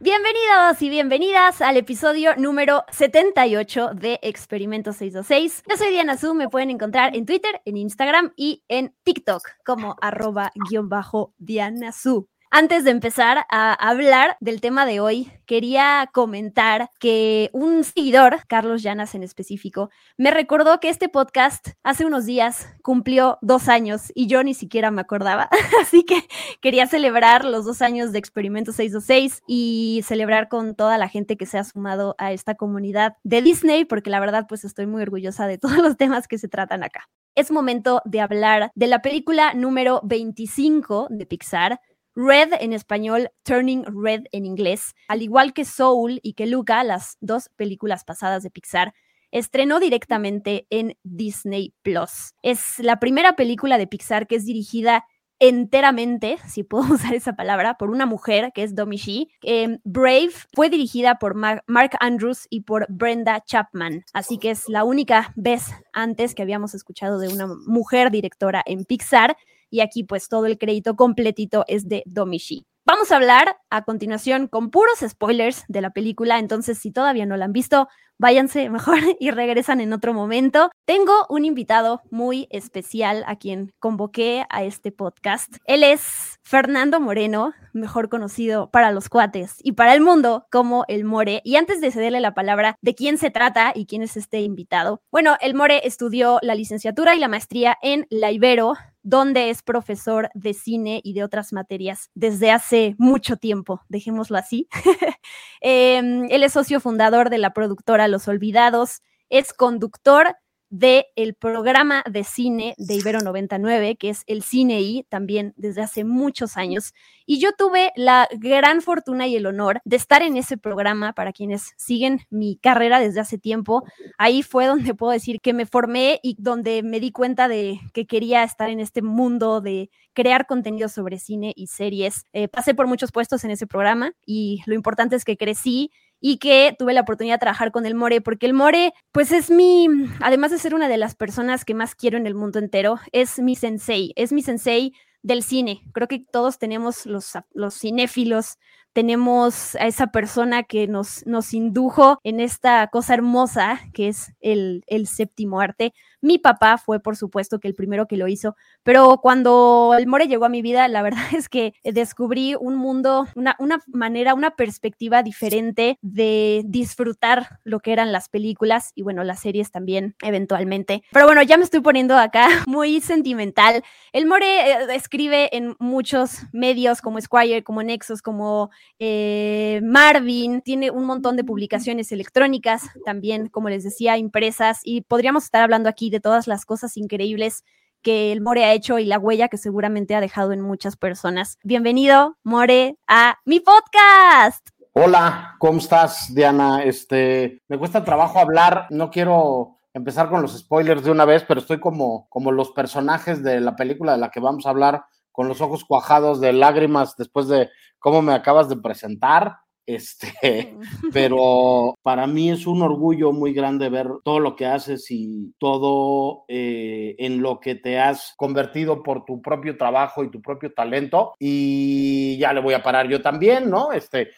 Bienvenidos y bienvenidas al episodio número 78 de Experimento 626. Yo soy Diana Su, me pueden encontrar en Twitter, en Instagram y en TikTok como arroba guion bajo Diana Su. Antes de empezar a hablar del tema de hoy, quería comentar que un seguidor, Carlos Llanas en específico, me recordó que este podcast hace unos días cumplió dos años y yo ni siquiera me acordaba. Así que quería celebrar los dos años de Experimento 626 y celebrar con toda la gente que se ha sumado a esta comunidad de Disney, porque la verdad pues estoy muy orgullosa de todos los temas que se tratan acá. Es momento de hablar de la película número 25 de Pixar, Red en español, Turning Red en inglés, al igual que Soul y que Luca, las dos películas pasadas de Pixar, estrenó directamente en Disney Plus. Es la primera película de Pixar que es dirigida enteramente, si puedo usar esa palabra, por una mujer que es Domi Shi. Eh, Brave fue dirigida por Mar Mark Andrews y por Brenda Chapman, así que es la única vez antes que habíamos escuchado de una mujer directora en Pixar y aquí pues todo el crédito completito es de Domishi. Vamos a hablar a continuación con puros spoilers de la película, entonces si todavía no la han visto, váyanse mejor y regresan en otro momento. Tengo un invitado muy especial a quien convoqué a este podcast. Él es Fernando Moreno, mejor conocido para los cuates y para el mundo como el More. Y antes de cederle la palabra de quién se trata y quién es este invitado, bueno, el More estudió la licenciatura y la maestría en la Ibero donde es profesor de cine y de otras materias desde hace mucho tiempo, dejémoslo así. eh, él es socio fundador de la productora Los Olvidados, es conductor del el programa de cine de Ibero 99, que es el Cine I, también desde hace muchos años. Y yo tuve la gran fortuna y el honor de estar en ese programa, para quienes siguen mi carrera desde hace tiempo. Ahí fue donde puedo decir que me formé y donde me di cuenta de que quería estar en este mundo de crear contenido sobre cine y series. Eh, pasé por muchos puestos en ese programa y lo importante es que crecí y que tuve la oportunidad de trabajar con el More, porque el More, pues es mi, además de ser una de las personas que más quiero en el mundo entero, es mi sensei, es mi sensei del cine. Creo que todos tenemos los, los cinéfilos, tenemos a esa persona que nos, nos indujo en esta cosa hermosa que es el, el séptimo arte. Mi papá fue, por supuesto, que el primero que lo hizo, pero cuando el More llegó a mi vida, la verdad es que descubrí un mundo, una, una manera, una perspectiva diferente de disfrutar lo que eran las películas y bueno, las series también eventualmente. Pero bueno, ya me estoy poniendo acá muy sentimental. El More eh, escribe en muchos medios como Squire, como Nexus, como eh, Marvin, tiene un montón de publicaciones electrónicas, también, como les decía, impresas, y podríamos estar hablando aquí de todas las cosas increíbles que el More ha hecho y la huella que seguramente ha dejado en muchas personas. Bienvenido, More, a mi podcast. Hola, ¿cómo estás, Diana? Este, me cuesta trabajo hablar, no quiero empezar con los spoilers de una vez, pero estoy como, como los personajes de la película de la que vamos a hablar, con los ojos cuajados de lágrimas después de cómo me acabas de presentar. Este, pero para mí es un orgullo muy grande ver todo lo que haces y todo eh, en lo que te has convertido por tu propio trabajo y tu propio talento. Y ya le voy a parar yo también, ¿no? Este,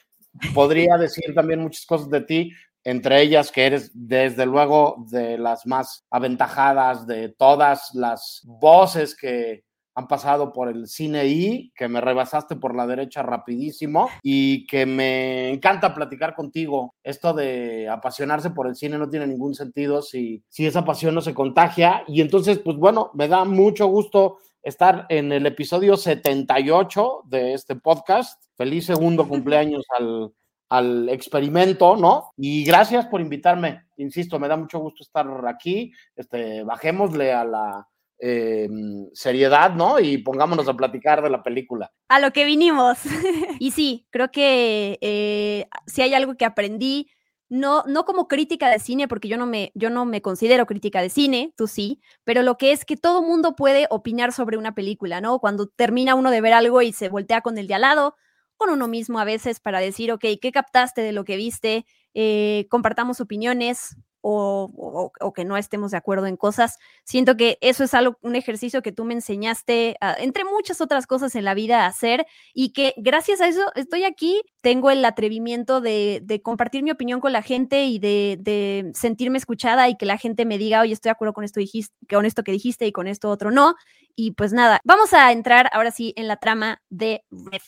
podría decir también muchas cosas de ti, entre ellas que eres desde luego de las más aventajadas de todas las voces que han pasado por el cine y que me rebasaste por la derecha rapidísimo y que me encanta platicar contigo. Esto de apasionarse por el cine no tiene ningún sentido si, si esa pasión no se contagia. Y entonces, pues bueno, me da mucho gusto estar en el episodio 78 de este podcast. Feliz segundo cumpleaños al, al experimento, ¿no? Y gracias por invitarme. Insisto, me da mucho gusto estar aquí. Este, bajémosle a la eh, seriedad, ¿no? Y pongámonos a platicar de la película. A lo que vinimos. y sí, creo que eh, si hay algo que aprendí no, no como crítica de cine, porque yo no, me, yo no me considero crítica de cine, tú sí, pero lo que es que todo mundo puede opinar sobre una película, ¿no? Cuando termina uno de ver algo y se voltea con el de al lado, con uno mismo a veces para decir, ok, ¿qué captaste de lo que viste? Eh, compartamos opiniones, o, que no estemos de acuerdo en cosas. Siento que eso es algo, un ejercicio que tú me enseñaste, entre muchas otras cosas en la vida, a hacer y que gracias a eso estoy aquí, tengo el atrevimiento de, compartir mi opinión con la gente y de, sentirme escuchada y que la gente me diga, oye, estoy de acuerdo con esto, dijiste, con esto que dijiste y con esto otro no. Y pues nada, vamos a entrar ahora sí en la trama de Red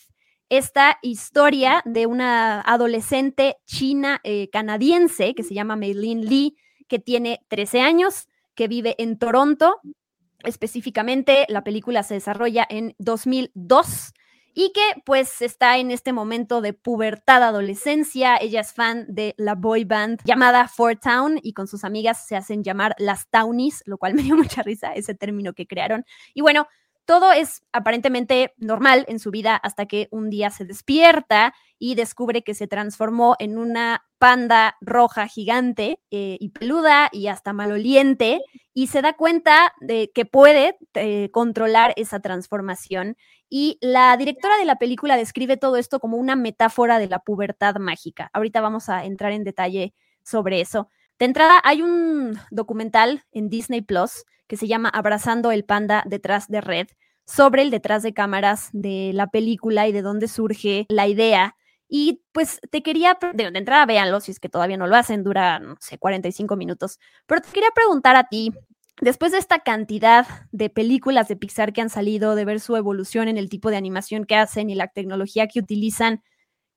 esta historia de una adolescente china eh, canadiense que se llama Meilin Lee, que tiene 13 años, que vive en Toronto. Específicamente, la película se desarrolla en 2002 y que pues está en este momento de pubertad adolescencia. Ella es fan de la boy band llamada Four Town y con sus amigas se hacen llamar las Townies, lo cual me dio mucha risa, ese término que crearon. Y bueno, todo es aparentemente normal en su vida hasta que un día se despierta y descubre que se transformó en una panda roja gigante eh, y peluda y hasta maloliente y se da cuenta de que puede eh, controlar esa transformación. Y la directora de la película describe todo esto como una metáfora de la pubertad mágica. Ahorita vamos a entrar en detalle sobre eso. De entrada, hay un documental en Disney Plus que se llama Abrazando el Panda detrás de Red, sobre el detrás de cámaras de la película y de dónde surge la idea. Y pues te quería, de, entrada véanlo, si es que todavía no lo hacen, dura, no sé, 45 minutos, pero te quería preguntar a ti, después de esta cantidad de películas de Pixar que han salido, de ver su evolución en el tipo de animación que hacen y la tecnología que utilizan,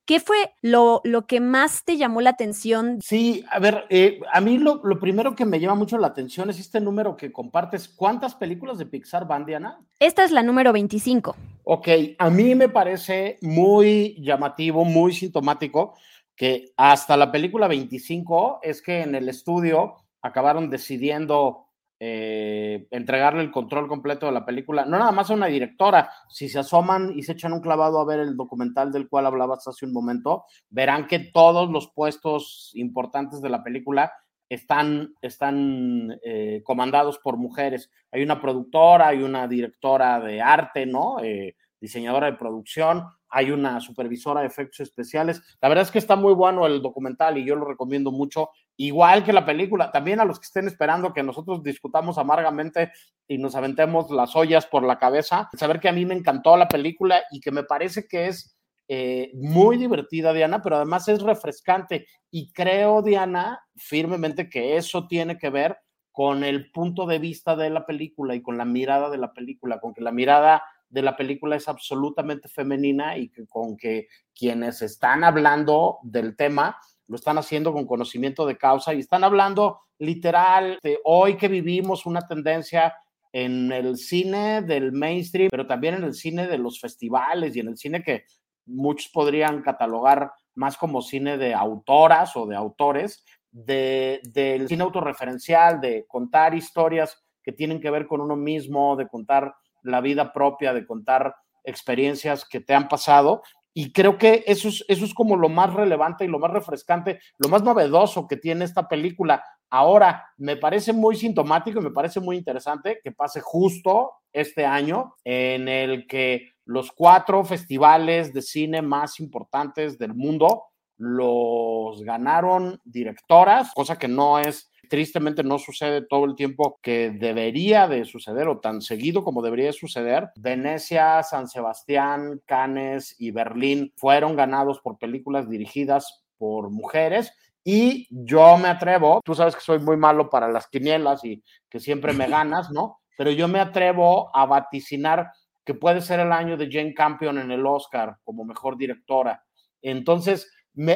¿Qué fue lo, lo, que más te llamó la atención? Sí, a ver, eh, a mí lo, lo, primero que me llama mucho la atención es este número que compartes. ¿Cuántas películas de Pixar van, Diana? Esta es la número 25. Ok, a mí me parece muy llamativo, muy sintomático que hasta la película 25 es que en el estudio acabaron decidiendo eh, entregarle el control completo de la película, no nada más a una directora, si se asoman y se echan un clavado a ver el documental del cual hablabas hace un momento, verán que todos los puestos importantes de la película están, están eh, comandados por mujeres. Hay una productora, hay una directora de arte, ¿no? Eh, diseñadora de producción, hay una supervisora de efectos especiales. La verdad es que está muy bueno el documental y yo lo recomiendo mucho igual que la película, también a los que estén esperando que nosotros discutamos amargamente y nos aventemos las ollas por la cabeza, saber que a mí me encantó la película y que me parece que es eh, muy divertida, Diana, pero además es refrescante. Y creo, Diana, firmemente que eso tiene que ver con el punto de vista de la película y con la mirada de la película, con que la mirada de la película es absolutamente femenina y con que quienes están hablando del tema lo están haciendo con conocimiento de causa y están hablando literal de hoy que vivimos una tendencia en el cine del mainstream, pero también en el cine de los festivales y en el cine que muchos podrían catalogar más como cine de autoras o de autores, de, del cine autorreferencial, de contar historias que tienen que ver con uno mismo, de contar la vida propia, de contar experiencias que te han pasado y creo que eso es, eso es como lo más relevante y lo más refrescante, lo más novedoso que tiene esta película. Ahora, me parece muy sintomático y me parece muy interesante que pase justo este año en el que los cuatro festivales de cine más importantes del mundo los ganaron directoras, cosa que no es tristemente no sucede todo el tiempo que debería de suceder o tan seguido como debería suceder. Venecia, San Sebastián, Cannes y Berlín fueron ganados por películas dirigidas por mujeres y yo me atrevo, tú sabes que soy muy malo para las quinielas y que siempre me ganas, ¿no? Pero yo me atrevo a vaticinar que puede ser el año de Jane Campion en el Oscar como mejor directora. Entonces,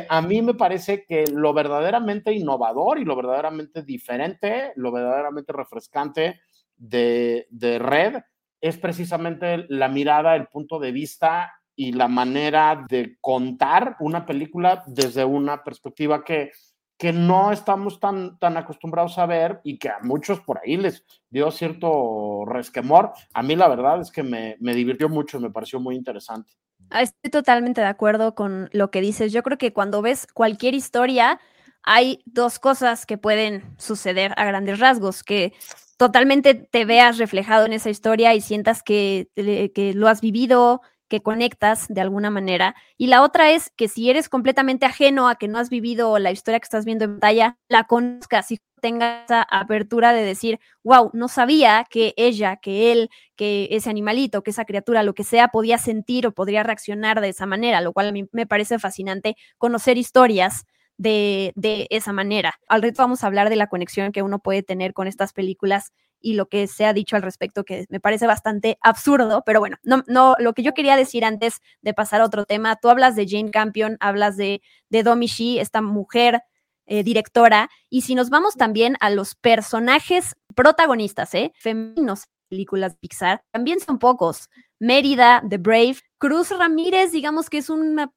a mí me parece que lo verdaderamente innovador y lo verdaderamente diferente, lo verdaderamente refrescante de, Red es precisamente la mirada, el punto de vista y la manera de contar una película desde una perspectiva que, que no estamos tan, tan acostumbrados a ver y que a muchos por ahí les dio cierto resquemor. A mí la verdad es que me, me divirtió mucho me pareció muy interesante. Ah, estoy totalmente de acuerdo con lo que dices. Yo creo que cuando ves cualquier historia, hay dos cosas que pueden suceder a grandes rasgos, que totalmente te veas reflejado en esa historia y sientas que, que lo has vivido, que conectas de alguna manera. Y la otra es que si eres completamente ajeno a que no has vivido la historia que estás viendo en pantalla, la conozcas y tengas esa apertura de decir, wow, no sabía que ella, que él, que ese animalito, que esa criatura, lo que sea, podía sentir o podría reaccionar de esa manera, lo cual a mí me parece fascinante conocer historias de, de esa manera. Al reto vamos a hablar de la conexión que uno puede tener con estas películas y lo que se ha dicho al respecto, que me parece bastante absurdo, pero bueno, no, no, lo que yo quería decir antes de pasar a otro tema, tú hablas de Jane Campion, hablas de, de Domi Shi, esta mujer eh, directora, y si nos vamos también a los personajes protagonistas, ¿eh? femeninos, películas Pixar, también son pocos. Mérida, The Brave, Cruz Ramírez, digamos que es una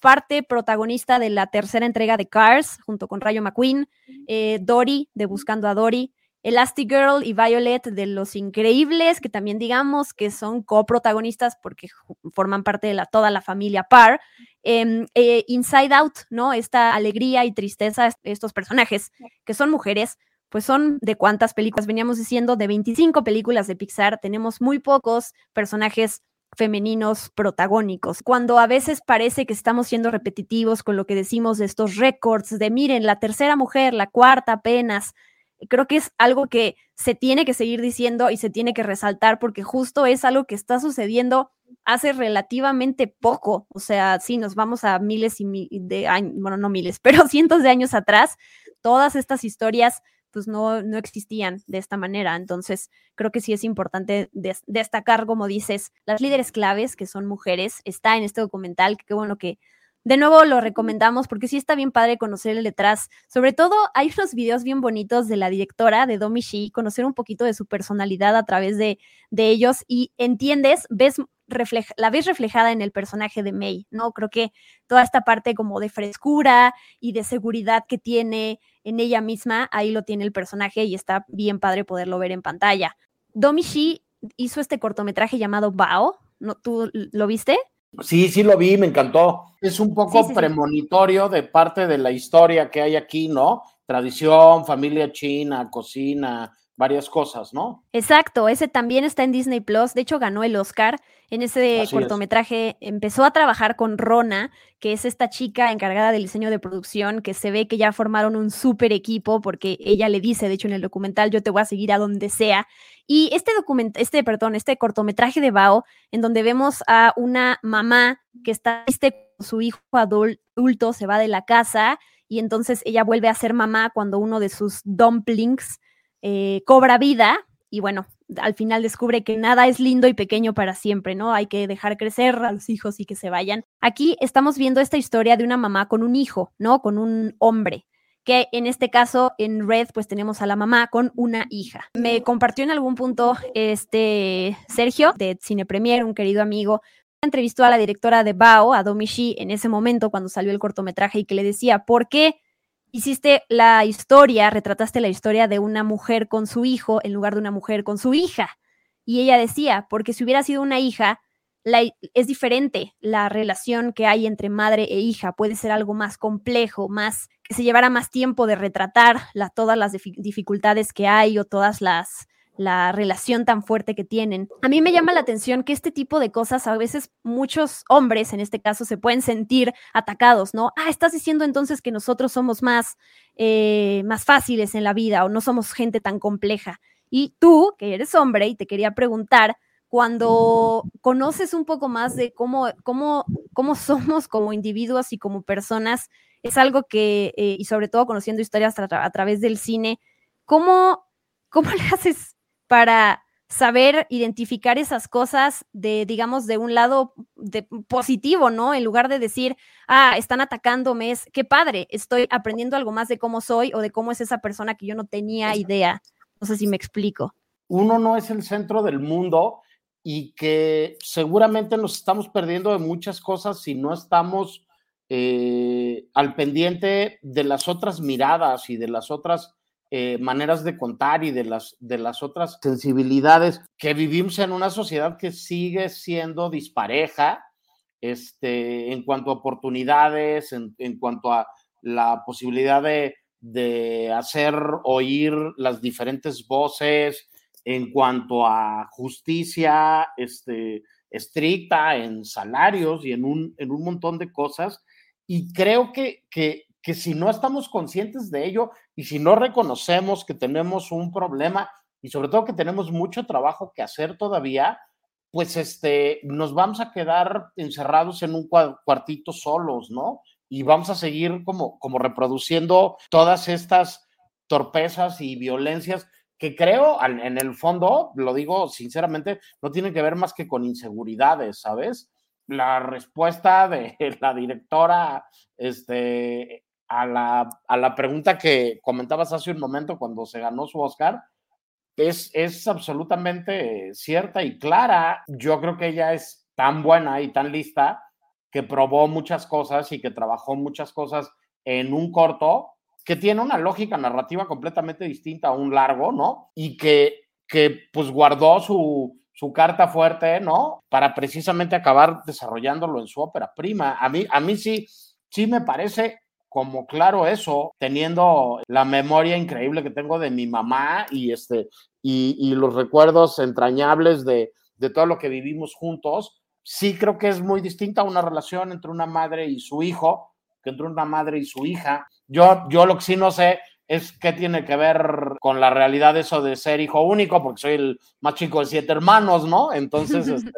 parte protagonista de la tercera entrega de Cars, junto con Rayo McQueen, eh, Dory, de Buscando a Dory, Elastigirl y Violet de Los Increíbles, que también digamos que son coprotagonistas porque forman parte de toda la familia Parr. Em, eh, Inside Out, ¿no? Esta alegría y tristeza estos personajes, que son mujeres, pues son de cuántas películas veníamos diciendo, de 25 películas de Pixar, tenemos muy pocos personajes femeninos protagónicos, cuando a veces parece que estamos siendo repetitivos con lo que decimos de estos récords, de miren, la tercera mujer, la cuarta apenas, creo que es algo que se tiene que seguir diciendo y se tiene que resaltar porque justo es algo que está sucediendo hace relativamente poco, o sea, sí, nos vamos a miles y de años, bueno, no miles, pero cientos de años atrás, todas estas historias pues no, no existían de esta manera. Entonces, creo que sí es importante destacar, como dices, las líderes claves, que son mujeres, está en este documental, que qué bueno que de nuevo lo recomendamos porque sí está bien padre conocer el detrás. Sobre todo hay unos videos bien bonitos de la directora de Domi Shi, conocer un poquito de su personalidad a través de, de ellos y entiendes, ves la ves reflejada en el personaje de May, ¿no? Creo que toda esta parte como de frescura y de seguridad que tiene en ella misma, ahí lo tiene el personaje y está bien padre poderlo ver en pantalla. Domi Shi hizo este cortometraje llamado Bao, ¿no? ¿tú lo viste? Sí, sí lo vi, me encantó. Es un poco premonitorio de parte de la historia que hay aquí, ¿no? Tradición, familia china, cocina, varias cosas, ¿no? Exacto, ese también está en Disney Plus, de hecho ganó el Oscar en ese cortometraje, empezó a trabajar con Rona, que es esta chica encargada del diseño de producción, que se ve que ya formaron un súper equipo, porque ella le dice, de hecho en el documental, yo te voy a seguir a donde sea. Y este documento, este, perdón, este cortometraje de Bao, en donde vemos a una mamá que está este, su hijo adulto, se va de la casa y entonces ella vuelve a ser mamá cuando uno de sus dumplings eh, cobra vida y bueno, al final descubre que nada es lindo y pequeño para siempre, ¿no? Hay que dejar crecer a los hijos y que se vayan. Aquí estamos viendo esta historia de una mamá con un hijo, ¿no? Con un hombre que en este caso en Red pues tenemos a la mamá con una hija. Me compartió en algún punto este Sergio de Cine Premier, un querido amigo, entrevistó a la directora de Bao, a Domishi, en ese momento cuando salió el cortometraje y que le decía, ¿por qué hiciste la historia, retrataste la historia de una mujer con su hijo en lugar de una mujer con su hija. Y ella decía, porque si hubiera sido una hija, es diferente la relación que hay entre madre e hija, puede ser algo más complejo, más que se llevara más tiempo de retratar todas las dificultades que hay o todas las la relación tan fuerte que tienen. A mí me llama la atención que este tipo de cosas a veces muchos hombres en este caso se pueden sentir atacados, ¿no? Ah, estás diciendo entonces que nosotros somos más, eh, más fáciles en la vida o no somos gente tan compleja. Y tú, que eres hombre, y te quería preguntar, cuando conoces un poco más de cómo, cómo, cómo somos como individuos y como personas, es algo que, eh, y sobre todo conociendo historias a, través del cine, ¿cómo, ¿cómo le haces para saber identificar esas cosas de, digamos, de un lado de positivo, ¿no? En lugar de decir, ah, están atacándome, es, qué padre, estoy aprendiendo algo más de cómo soy o de cómo es esa persona que yo no tenía idea. No sé si me explico. Uno no es el centro del mundo y que seguramente nos estamos perdiendo de muchas cosas si no estamos eh, al pendiente de las otras miradas y de las otras eh, maneras de contar y de las, de las otras sensibilidades, que vivimos en una sociedad que sigue siendo dispareja este, en cuanto a oportunidades, en, cuanto a la posibilidad de, de hacer oír las diferentes voces en cuanto a justicia este, estricta, en salarios y en un, en un montón de cosas. Y creo que, que, que si no estamos conscientes de ello y si no reconocemos que tenemos un problema y sobre todo que tenemos mucho trabajo que hacer todavía, pues este, nos vamos a quedar encerrados en un cuartito solos, ¿no? Y vamos a seguir como, como reproduciendo todas estas torpezas y violencias que creo en el fondo, lo digo sinceramente, no tienen que ver más que con inseguridades, ¿sabes? La respuesta de la directora este, a, la, a la pregunta que comentabas hace un momento cuando se ganó su Oscar, es, es absolutamente cierta y clara. Yo creo que ella es tan buena y tan lista que probó muchas cosas y que trabajó muchas cosas en un corto que tiene una lógica narrativa completamente distinta a un largo, ¿no? Y que, que pues guardó su, su carta fuerte, ¿no? Para precisamente acabar desarrollándolo en su ópera prima. A mí, a mí sí, sí me parece como claro eso, teniendo la memoria increíble que tengo de mi mamá y, este, y, los recuerdos entrañables de, de todo lo que vivimos juntos, sí creo que es muy distinta una relación entre una madre y su hijo que entre una madre y su hija. Yo, yo lo que sí no sé es qué tiene que ver con la realidad eso de ser hijo único, porque soy el más chico de siete hermanos, ¿no? Entonces, este,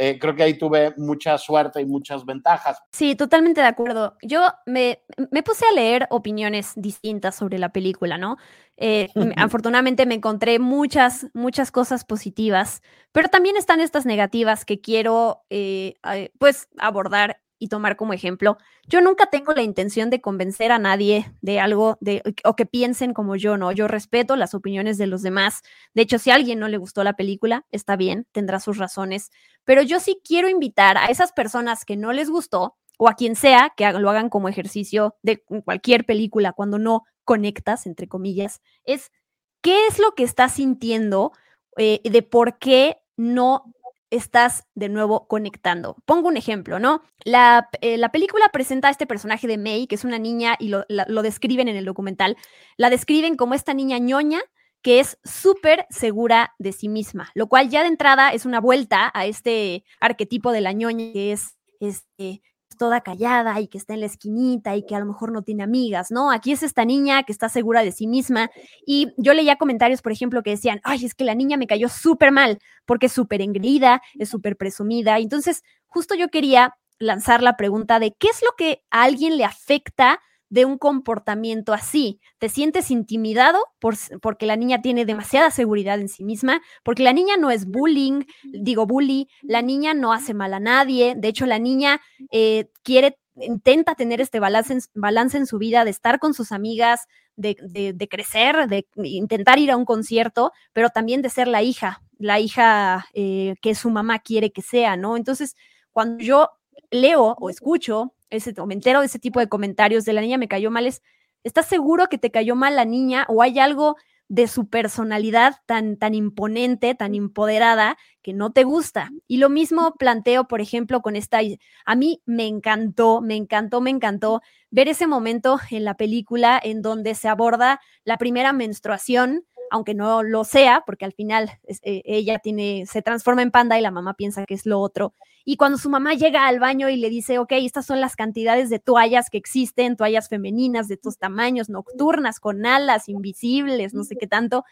eh, creo que ahí tuve mucha suerte y muchas ventajas. Sí, totalmente de acuerdo. Yo me, me puse a leer opiniones distintas sobre la película, ¿no? Eh, afortunadamente me encontré muchas, muchas cosas positivas, pero también están estas negativas que quiero, eh, pues, abordar y tomar como ejemplo. Yo nunca tengo la intención de convencer a nadie de algo de, o que piensen como yo, ¿no? Yo respeto las opiniones de los demás. De hecho, si a alguien no le gustó la película, está bien, tendrá sus razones. Pero yo sí quiero invitar a esas personas que no les gustó o a quien sea que lo hagan como ejercicio de cualquier película cuando no conectas, entre comillas, es qué es lo que estás sintiendo eh, de por qué no estás de nuevo conectando. Pongo un ejemplo, ¿no? La, eh, película presenta a este personaje de May, que es una niña, y lo, lo describen en el documental, la describen como esta niña ñoña que es súper segura de sí misma, lo cual ya de entrada es una vuelta a este arquetipo de la ñoña que es este, toda callada y que está en la esquinita y que a lo mejor no tiene amigas, ¿no? Aquí es esta niña que está segura de sí misma y yo leía comentarios, por ejemplo, que decían, ay, es que la niña me cayó súper mal porque es súper engreída, es súper presumida. Entonces, justo yo quería lanzar la pregunta de qué es lo que a alguien le afecta de un comportamiento así. Te sientes intimidado por, porque la niña tiene demasiada seguridad en sí misma, porque la niña no es bullying, digo bully, la niña no hace mal a nadie, de hecho la niña eh, quiere, intenta tener este balance en, balance en su vida, de estar con sus amigas, de, de, crecer, de intentar ir a un concierto, pero también de ser la hija, la hija eh, que su mamá quiere que sea, ¿no? Entonces, cuando yo leo o escucho ese, o me entero de ese tipo de comentarios de la niña me cayó mal, es, ¿estás seguro que te cayó mal la niña o hay algo de su personalidad tan, tan imponente, tan empoderada, que no te gusta. Y lo mismo planteo, por ejemplo, con esta, a mí me encantó, me encantó, me encantó ver ese momento en la película en donde se aborda la primera menstruación aunque no lo sea, porque al final eh, ella tiene, se transforma en panda y la mamá piensa que es lo otro. Y cuando su mamá llega al baño y le dice, ok, estas son las cantidades de toallas que existen, toallas femeninas de estos tamaños, nocturnas, con alas, invisibles, no sé qué tanto.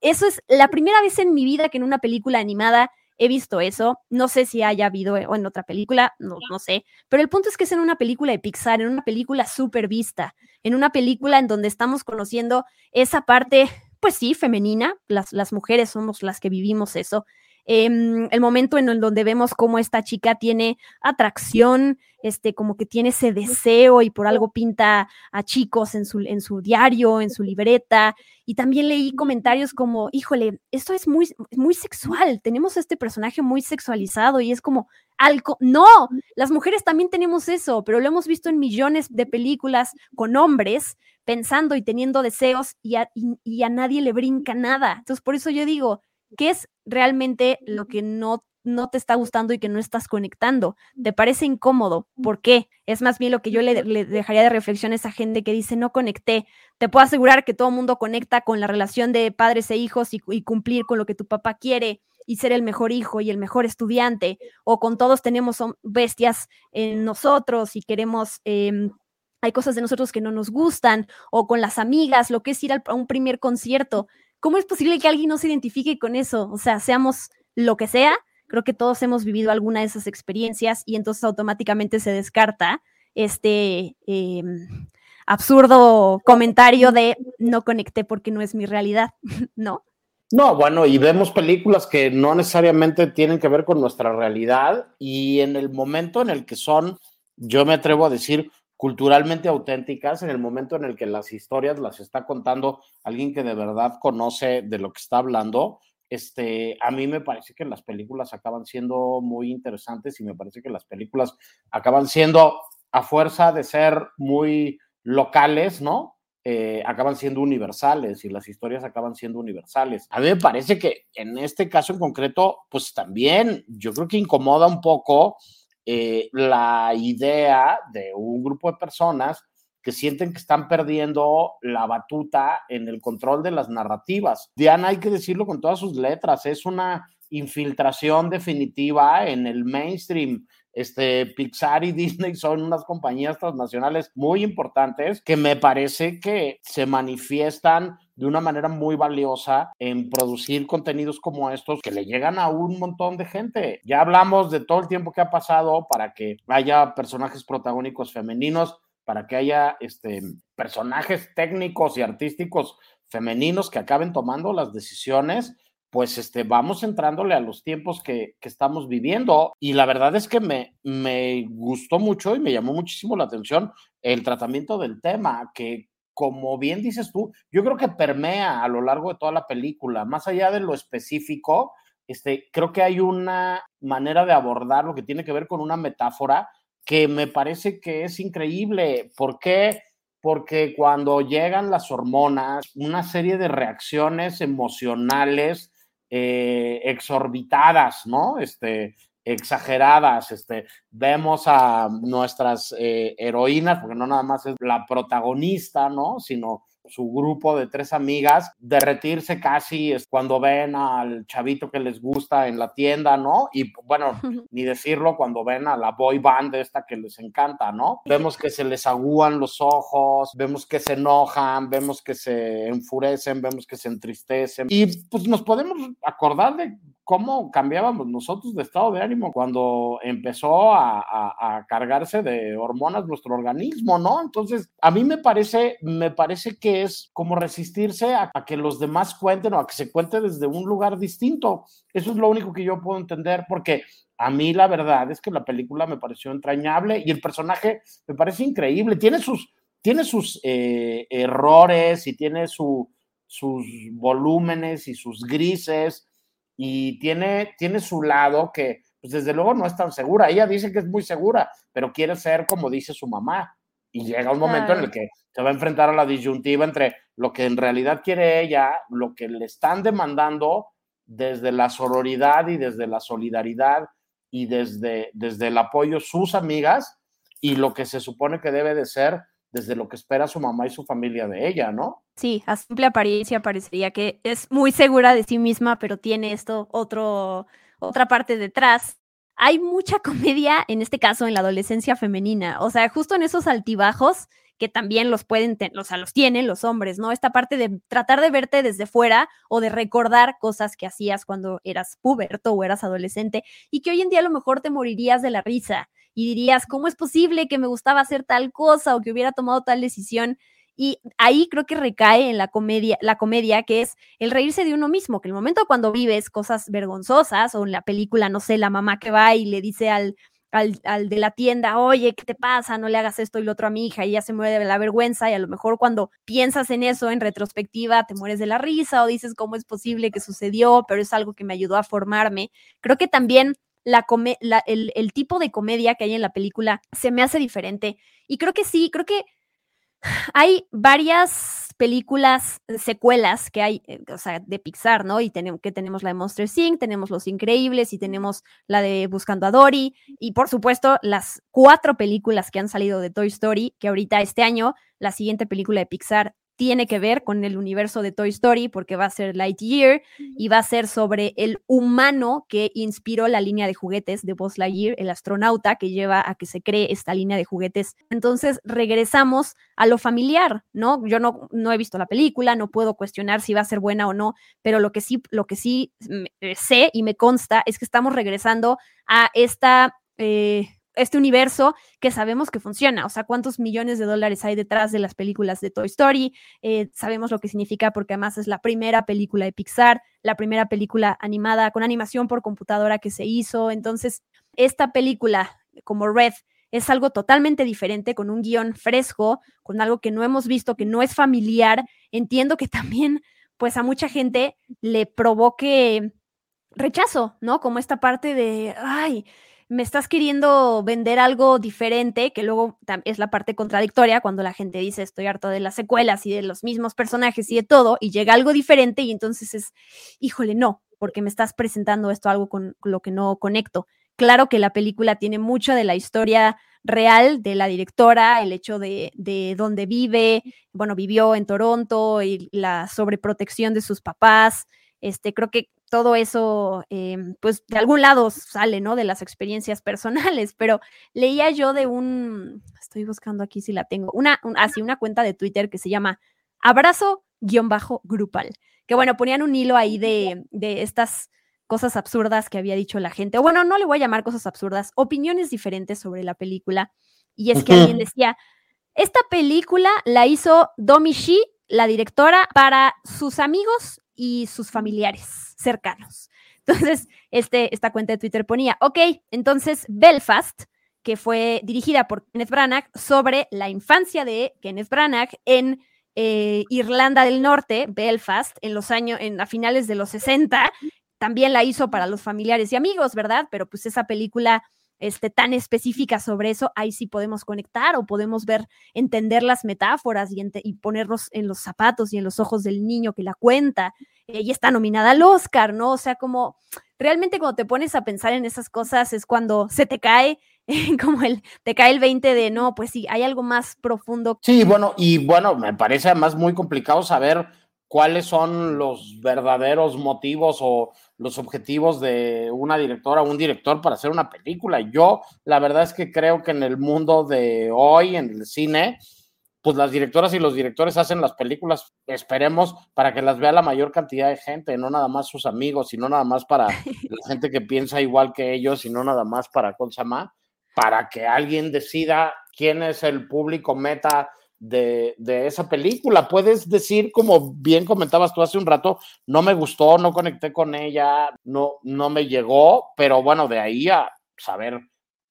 Eso es la primera vez en mi vida que en una película animada he visto eso. No sé si haya habido o en otra película, no, no sé. Pero el punto es que es en una película de Pixar, en una película súper vista, en una película en donde estamos conociendo esa parte pues sí, femenina, las, las mujeres somos las que vivimos eso. Em, el momento en el donde vemos cómo esta chica tiene atracción, este, como que tiene ese deseo y por algo pinta a chicos en su, en su diario, en su libreta. Y también leí comentarios como, híjole, esto es muy, muy sexual, tenemos este personaje muy sexualizado y es como, algo, no, las mujeres también tenemos eso, pero lo hemos visto en millones de películas con hombres pensando y teniendo deseos y a, y, a nadie le brinca nada. Entonces, por eso yo digo, ¿qué es realmente lo que no no te está gustando y que no estás conectando. ¿Te parece incómodo? ¿Por qué? Es más bien lo que yo le, dejaría de reflexión a esa gente que dice no conecté. Te puedo asegurar que todo el mundo conecta con la relación de padres e hijos y, y cumplir con lo que tu papá quiere y ser el mejor hijo y el mejor estudiante, o con todos tenemos bestias en nosotros y queremos em, hay cosas de nosotros que no nos gustan, o con las amigas, lo que es ir a un primer concierto. ¿Cómo es posible que alguien no se identifique con eso? O sea, seamos lo que sea, creo que todos hemos vivido alguna de esas experiencias y entonces automáticamente se descarta este em, absurdo comentario de no conecté porque no es mi realidad, ¿no? No, bueno, y vemos películas que no necesariamente tienen que ver con nuestra realidad y en el momento en el que son, yo me atrevo a decir, culturalmente auténticas en el momento en el que las historias las está contando alguien que de verdad conoce de lo que está hablando. Este, a mí me parece que las películas acaban siendo muy interesantes y me parece que las películas acaban siendo, a fuerza de ser muy locales, ¿no? Eh, acaban siendo universales y las historias acaban siendo universales. A mí me parece que en este caso en concreto, pues también yo creo que incomoda un poco eh, la idea de un grupo de personas que sienten que están perdiendo la batuta en el control de las narrativas. Diana, hay que decirlo con todas sus letras, es una infiltración definitiva en el mainstream. Este, Pixar y Disney son unas compañías transnacionales muy importantes que me parece que se manifiestan de una manera muy valiosa en producir contenidos como estos que le llegan a un montón de gente. Ya hablamos de todo el tiempo que ha pasado para que haya personajes protagónicos femeninos, para que haya este, personajes técnicos y artísticos femeninos que acaben tomando las decisiones pues este, vamos entrándole a los tiempos que, que, estamos viviendo. Y la verdad es que me, me gustó mucho y me llamó muchísimo la atención el tratamiento del tema, que como bien dices tú, yo creo que permea a lo largo de toda la película, más allá de lo específico, este, creo que hay una manera de abordar lo que tiene que ver con una metáfora que me parece que es increíble. ¿Por qué? Porque cuando llegan las hormonas, una serie de reacciones emocionales eh, exorbitadas, ¿no? Este, exageradas, este, vemos a nuestras eh, heroínas, porque no nada más es la protagonista, ¿no? Sino su grupo de tres amigas derretirse casi es cuando ven al chavito que les gusta en la tienda, ¿no? Y bueno, ni decirlo cuando ven a la boy band esta que les encanta, ¿no? Vemos que se les agúan los ojos, vemos que se enojan, vemos que se enfurecen, vemos que se entristecen y pues nos podemos acordar de cómo cambiábamos nosotros de estado de ánimo cuando empezó a, cargarse de hormonas nuestro organismo, ¿no? Entonces, a mí me parece, me parece que es como resistirse a, que los demás cuenten o a que se cuente desde un lugar distinto. Eso es lo único que yo puedo entender porque a mí la verdad es que la película me pareció entrañable y el personaje me parece increíble. Tiene sus, tiene sus eh, errores y tiene su, sus volúmenes y sus grises y tiene, tiene su lado que, pues desde luego no es tan segura. Ella dice que es muy segura, pero quiere ser como dice su mamá. Y llega un momento en el que se va a enfrentar a la disyuntiva entre lo que en realidad quiere ella, lo que le están demandando desde la sororidad y desde la solidaridad y desde, desde el apoyo sus amigas y lo que se supone que debe de ser desde lo que espera su mamá y su familia de ella, ¿no? Sí, a simple apariencia parecería que es muy segura de sí misma, pero tiene esto otro, otra parte detrás. Hay mucha comedia, en este caso, en la adolescencia femenina. O sea, justo en esos altibajos que también los pueden, o sea, los tienen los hombres, ¿no? Esta parte de tratar de verte desde fuera o de recordar cosas que hacías cuando eras puberto o eras adolescente y que hoy en día a lo mejor te morirías de la risa y dirías, ¿cómo es posible que me gustaba hacer tal cosa o que hubiera tomado tal decisión? Y ahí creo que recae en la comedia, la comedia, que es el reírse de uno mismo, que el momento cuando vives cosas vergonzosas, o en la película, no sé, la mamá que va y le dice al, al, al, de la tienda, oye, ¿qué te pasa? No le hagas esto y lo otro a mi hija, y ella se muere de la vergüenza, y a lo mejor cuando piensas en eso en retrospectiva, te mueres de la risa o dices cómo es posible que sucedió, pero es algo que me ayudó a formarme. Creo que también la, el, el tipo de comedia que hay en la película se me hace diferente. Y creo que sí, creo que hay varias películas, eh, secuelas que hay, eh, o sea, de Pixar, ¿no? Y tenemos, que tenemos la de Monster Inc., tenemos Los Increíbles y tenemos la de Buscando a Dory y por supuesto las cuatro películas que han salido de Toy Story, que ahorita este año la siguiente película de Pixar tiene que ver con el universo de Toy Story porque va a ser Lightyear y va a ser sobre el humano que inspiró la línea de juguetes de Buzz Lightyear, el astronauta que lleva a que se cree esta línea de juguetes. Entonces regresamos a lo familiar, ¿no? Yo no, no he visto la película, no puedo cuestionar si va a ser buena o no, pero lo que sí, lo que sí eh, sé y me consta es que estamos regresando a esta... Eh, este universo que sabemos que funciona. O sea, cuántos millones de dólares hay detrás de las películas de Toy Story. Eh, sabemos lo que significa porque además es la primera película de Pixar, la primera película animada con animación por computadora que se hizo. Entonces, esta película como Red es algo totalmente diferente, con un guion fresco, con algo que no hemos visto, que no es familiar. Entiendo que también, pues a mucha gente le provoque rechazo, ¿no? Como esta parte de, ay, me estás queriendo vender algo diferente, que luego es la parte contradictoria cuando la gente dice estoy harto de las secuelas y de los mismos personajes y de todo, y llega algo diferente y entonces es, híjole, no, porque me estás presentando esto algo con, lo que no conecto. Claro que la película tiene mucho de la historia real de la directora, el hecho de, de dónde vive, bueno, vivió en Toronto y la sobreprotección de sus papás. Este, creo que todo eso, eh, pues de algún lado sale, ¿no? De las experiencias personales, pero leía yo de un, estoy buscando aquí si la tengo, una, así una cuenta de Twitter que se llama abrazo-grupal, que bueno, ponían un hilo ahí de, de estas cosas absurdas que había dicho la gente, o bueno, no le voy a llamar cosas absurdas, opiniones diferentes sobre la película, y es que alguien decía, esta película la hizo Domi Shi, la directora, para sus amigos y sus familiares cercanos. Entonces, este, esta cuenta de Twitter ponía, ok, entonces Belfast, que fue dirigida por Kenneth Branagh sobre la infancia de Kenneth Branagh en eh, Irlanda del Norte, Belfast, en los años, en, a finales de los 60, también la hizo para los familiares y amigos, ¿verdad? Pero pues esa película este, tan específica sobre eso, ahí sí podemos conectar o podemos ver, entender las metáforas y, y ponernos en los zapatos y en los ojos del niño que la cuenta. Ella está nominada al Oscar, ¿no? O sea, como realmente cuando te pones a pensar en esas cosas es cuando se te cae como el, te cae el 20 de no, pues sí, hay algo más profundo. Sí, bueno, y bueno, me parece además muy complicado saber cuáles son los verdaderos motivos o los objetivos de una directora o un director para hacer una película. Yo, la verdad es que creo que en el mundo de hoy, en el cine, pues las directoras y los directores hacen las películas, esperemos, para que las vea la mayor cantidad de gente, no nada más sus amigos, sino nada más para la gente que piensa igual que ellos, y no nada más para Consama, para que alguien decida quién es el público meta de, esa película. Puedes decir, como bien comentabas tú hace un rato, no me gustó, no conecté con ella, no, no me llegó, pero bueno, de ahí a saber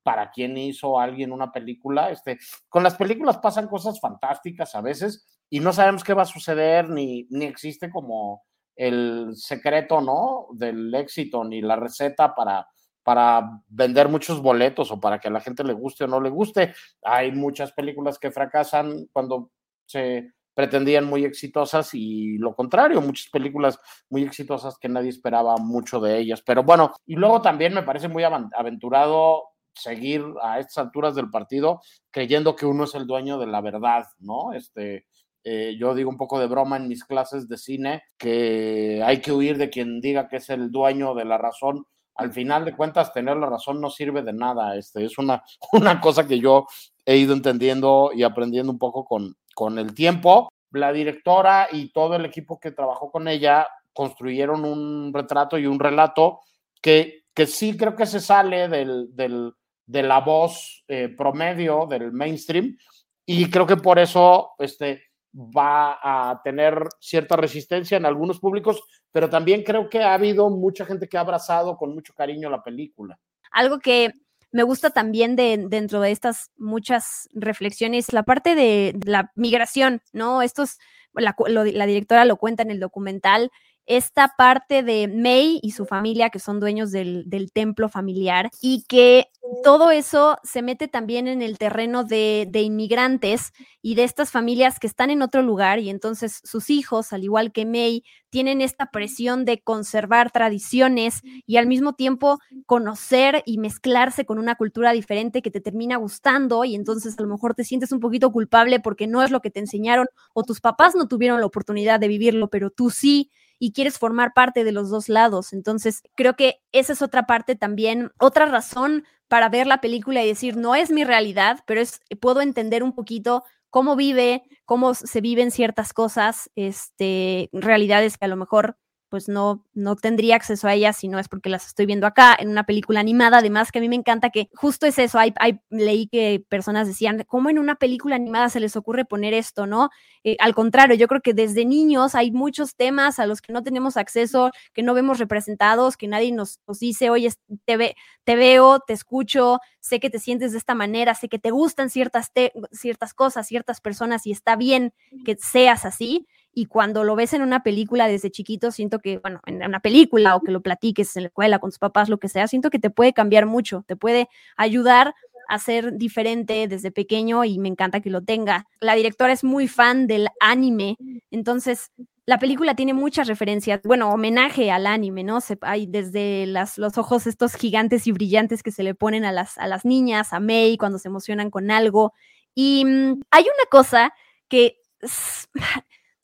para quién hizo alguien una película. Este, con las películas pasan cosas fantásticas a veces y no sabemos qué va a suceder, ni, ni existe como el secreto, ¿no? Del éxito, ni la receta para para vender muchos boletos o para que a la gente le guste o no le guste. Hay muchas películas que fracasan cuando se pretendían muy exitosas y lo contrario, muchas películas muy exitosas que nadie esperaba mucho de ellas. Pero bueno, y luego también me parece muy aventurado seguir a estas alturas del partido creyendo que uno es el dueño de la verdad, ¿no? Este, eh, yo digo un poco de broma en mis clases de cine que hay que huir de quien diga que es el dueño de la razón al final de cuentas tener la razón no sirve de nada. Este, es una, una cosa que yo he ido entendiendo y aprendiendo un poco con, con el tiempo. La directora y todo el equipo que trabajó con ella construyeron un retrato y un relato que, que sí creo que se sale del, del, de la voz eh, promedio del mainstream y creo que por eso este, va a tener cierta resistencia en algunos públicos, pero también creo que ha habido mucha gente que ha abrazado con mucho cariño la película. Algo que me gusta también de, dentro de estas muchas reflexiones, la parte de, la migración, ¿no? Estos, la, la, directora lo cuenta en el documental, esta parte de May y su familia, que son dueños del, templo familiar, y que todo eso se mete también en el terreno de, de, inmigrantes y de estas familias que están en otro lugar, y entonces sus hijos, al igual que May, tienen esta presión de conservar tradiciones y al mismo tiempo conocer y mezclarse con una cultura diferente que te termina gustando, y entonces a lo mejor te sientes un poquito culpable porque no es lo que te enseñaron o tus papás no tuvieron la oportunidad de vivirlo, pero tú sí y quieres formar parte de los dos lados. Entonces, creo que esa es otra parte también, otra razón para ver la película y decir, no es mi realidad, pero es, puedo entender un poquito cómo vive, cómo se viven ciertas cosas, este, realidades que a lo mejor pues no, no tendría acceso a ellas si no es porque las estoy viendo acá en una película animada. Además, que a mí me encanta que justo es eso. Hay, leí que personas decían, ¿cómo en una película animada se les ocurre poner esto, no? Eh, al contrario, yo creo que desde niños hay muchos temas a los que no tenemos acceso, que no vemos representados, que nadie nos, dice, oye, te, te veo, te escucho, sé que te sientes de esta manera, sé que te gustan ciertas, ciertas cosas, ciertas personas y está bien que seas así y cuando lo ves en una película desde chiquito, siento que, bueno, en una película o que lo platiques en la escuela con tus papás, lo que sea, siento que te puede cambiar mucho, te puede ayudar a ser diferente desde pequeño y me encanta que lo tenga. La directora es muy fan del anime, entonces la película tiene muchas referencias, bueno, homenaje al anime, ¿no? Se, hay desde las, los ojos estos gigantes y brillantes que se le ponen a las, a las niñas, a May cuando se emocionan con algo. Y mm, hay una cosa que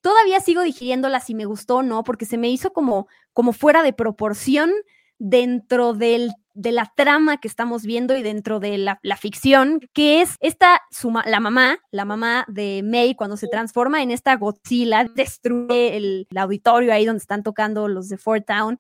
todavía sigo digiriéndola si me gustó o no, porque se me hizo como, como fuera de proporción dentro del, de la trama que estamos viendo y dentro de la, ficción, que es esta, la mamá, la mamá de May cuando se transforma en esta Godzilla, destruye el, el auditorio ahí donde están tocando los de Fort Town.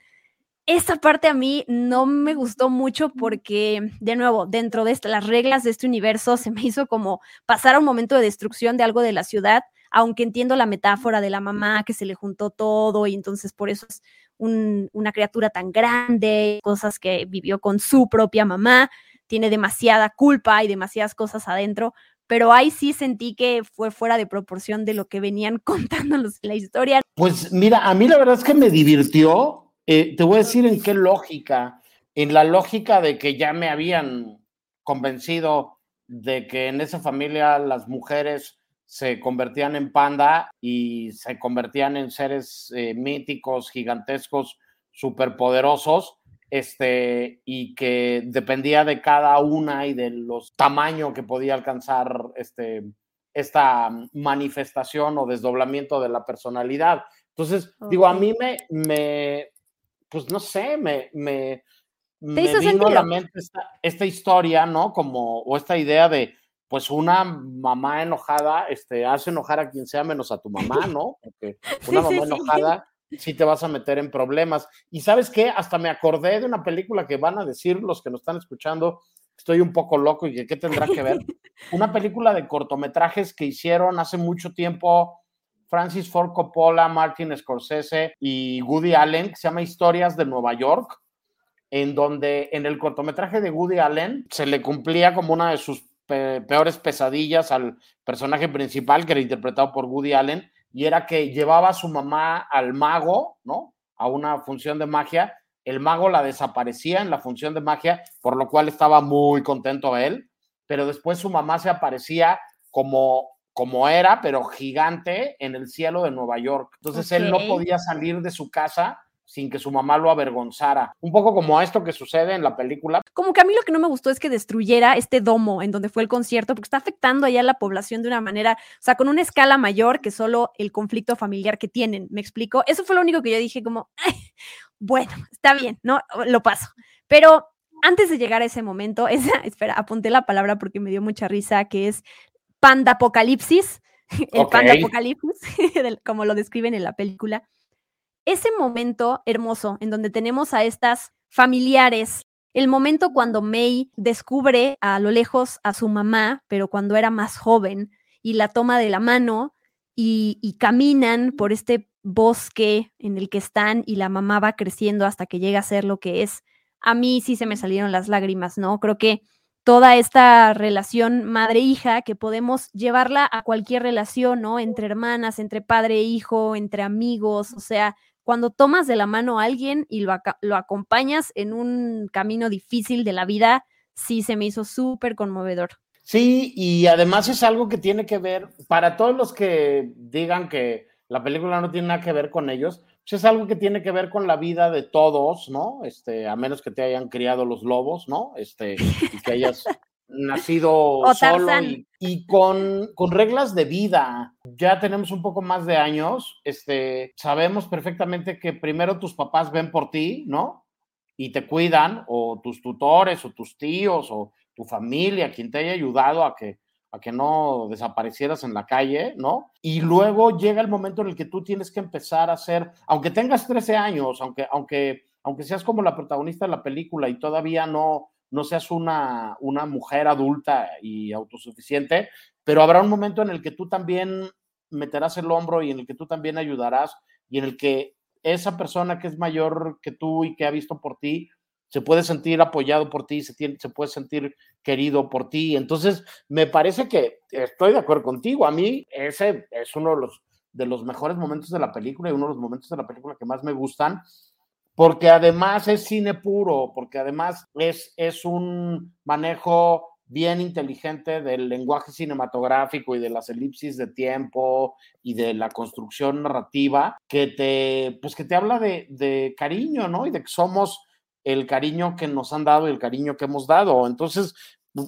Esa parte a mí no me gustó mucho porque, de nuevo, dentro de las reglas de este universo se me hizo como pasar a un momento de destrucción de algo de la ciudad aunque entiendo la metáfora de la mamá que se le juntó todo y entonces por eso es una criatura tan grande, cosas que vivió con su propia mamá, tiene demasiada culpa y demasiadas cosas adentro, pero ahí sí sentí que fue fuera de proporción de lo que venían contándonos la historia. Pues mira, a mí la verdad es que me divirtió. Eh, te voy a decir en qué lógica. En la lógica de que ya me habían convencido de que en esa familia las mujeres se convertían en panda y se convertían en seres eh, míticos, gigantescos, superpoderosos, este, y que dependía de cada una y de los tamaños que podía alcanzar este, esta manifestación o desdoblamiento de la personalidad. Entonces, digo, a mí me, me, pues no sé, me, me, me vino a la mente esta, esta historia, ¿no? Como, o esta idea de, pues una mamá enojada este, hace enojar a quien sea menos a tu mamá, ¿no? Porque una mamá enojada sí. te vas a meter en problemas. Y sabes qué, hasta me acordé de una película que van a decir los que nos están escuchando, estoy un poco loco y que qué tendrá que ver. Una película de cortometrajes que hicieron hace mucho tiempo Francis Ford Coppola, Martin Scorsese y Woody Allen, que se llama Historias de Nueva York, en donde en el cortometraje de Woody Allen se le cumplía como una de sus peores pesadillas al personaje principal, que era interpretado por Woody Allen, y era que llevaba a su mamá al mago, ¿no? A una función de magia. El mago la desaparecía en la función de magia, por lo cual estaba muy contento él, pero después su mamá se aparecía como como era, pero gigante en el cielo de Nueva York. Entonces él no podía salir de su casa sin que su mamá lo avergonzara. Un poco como esto que sucede en la película. Como que a mí lo que no me gustó es que destruyera este domo en donde fue el concierto, porque está afectando allá a la población de una manera, o sea, con una escala mayor que solo el conflicto familiar que tienen. ¿Me explico? Eso fue lo único que yo dije como, bueno, está bien, ¿no? Lo paso. Pero antes de llegar a ese momento, esa, espera, apunté la palabra porque me dio mucha risa, que es pandapocalipsis, el pandapocalipsis, como lo describen en la película ese momento hermoso en donde tenemos a estas familiares, el momento cuando May descubre a lo lejos a su mamá, pero cuando era más joven, y la toma de la mano y, caminan por este bosque en el que están y la mamá va creciendo hasta que llega a ser lo que es. A mí sí se me salieron las lágrimas, ¿no? Creo que toda esta relación madre-hija que podemos llevarla a cualquier relación, ¿no? Entre hermanas, entre padre e hijo, entre amigos, o sea, cuando tomas de la mano a alguien y lo, lo acompañas en un camino difícil de la vida, sí se me hizo súper conmovedor. Sí, y además es algo que tiene que ver, para todos los que digan que la película no tiene nada que ver con ellos, pues es algo que tiene que ver con la vida de todos, ¿no? Este, a menos que te hayan criado los lobos, ¿no? Este, y que hayas nacido solo y con, con reglas de vida. Ya tenemos un poco más de años, este, sabemos perfectamente que primero tus papás ven por ti, ¿no? Y te cuidan, o tus tutores, o tus tíos, o tu familia, quien te haya ayudado a que, a que no desaparecieras en la calle, ¿no? Y luego llega el momento en el que tú tienes que empezar a hacer, aunque tengas 13 años, aunque, aunque, aunque seas como la protagonista de la película y todavía no, no seas una, una mujer adulta y autosuficiente, pero habrá un momento en el que tú también meterás el hombro y en el que tú también ayudarás y en el que esa persona que es mayor que tú y que ha visto por ti, se puede sentir apoyado por ti, se, se puede sentir querido por ti. Entonces, me parece que estoy de acuerdo contigo. A mí ese es uno de los mejores momentos de la película y uno de los momentos de la película que más me gustan, porque además es cine puro, porque además es, es un manejo bien inteligente del lenguaje cinematográfico y de las elipsis de tiempo y de la construcción narrativa que te, pues que te habla de, cariño, ¿no? Y de que somos el cariño que nos han dado y el cariño que hemos dado. Entonces,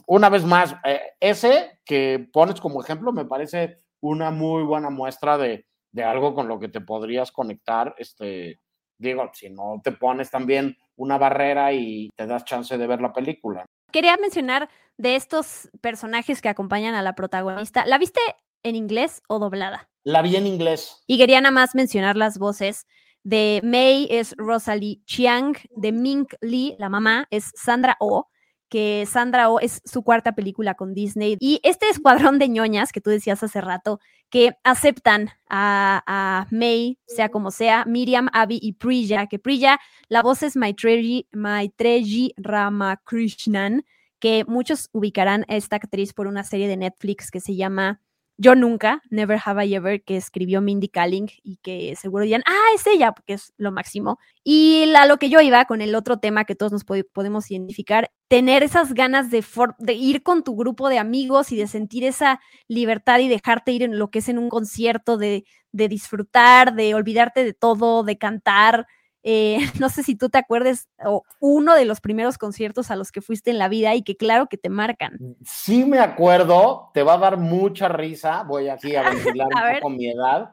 una vez más, eh, ese que pones como ejemplo me parece una muy buena muestra de, de, algo con lo que te podrías conectar. Este, digo, si no te pones también una barrera y te das chance de ver la película. Quería mencionar de estos personajes que acompañan a la protagonista. ¿La viste en inglés o doblada? La vi en inglés. Y quería nada más mencionar las voces. De May es Rosalie Chiang, de Mink Lee, la mamá, es Sandra Oh, que Sandra Oh es su cuarta película con Disney. Y este escuadrón de ñoñas que tú decías hace rato, que aceptan a, a May, sea como sea, Miriam, Abby y Priya, que Priya, la voz es Maitreyi, Maitreyi Ramakrishnan, que muchos ubicarán a esta actriz por una serie de Netflix que se llama yo nunca, Never Have I Ever, que escribió Mindy Kaling y que seguro dirán, ah, es ella, porque es lo máximo. Y a lo que yo iba con el otro tema que todos nos pod podemos identificar, tener esas ganas de, de, ir con tu grupo de amigos y de sentir esa libertad y dejarte ir en lo que es en un concierto, de, de disfrutar, de olvidarte de todo, de cantar. Eh, no sé si tú te acuerdes, o uno de los primeros conciertos a los que fuiste en la vida y que claro que te marcan. Sí me acuerdo, te va a dar mucha risa, voy aquí a ventilar A un ver. poco mi edad.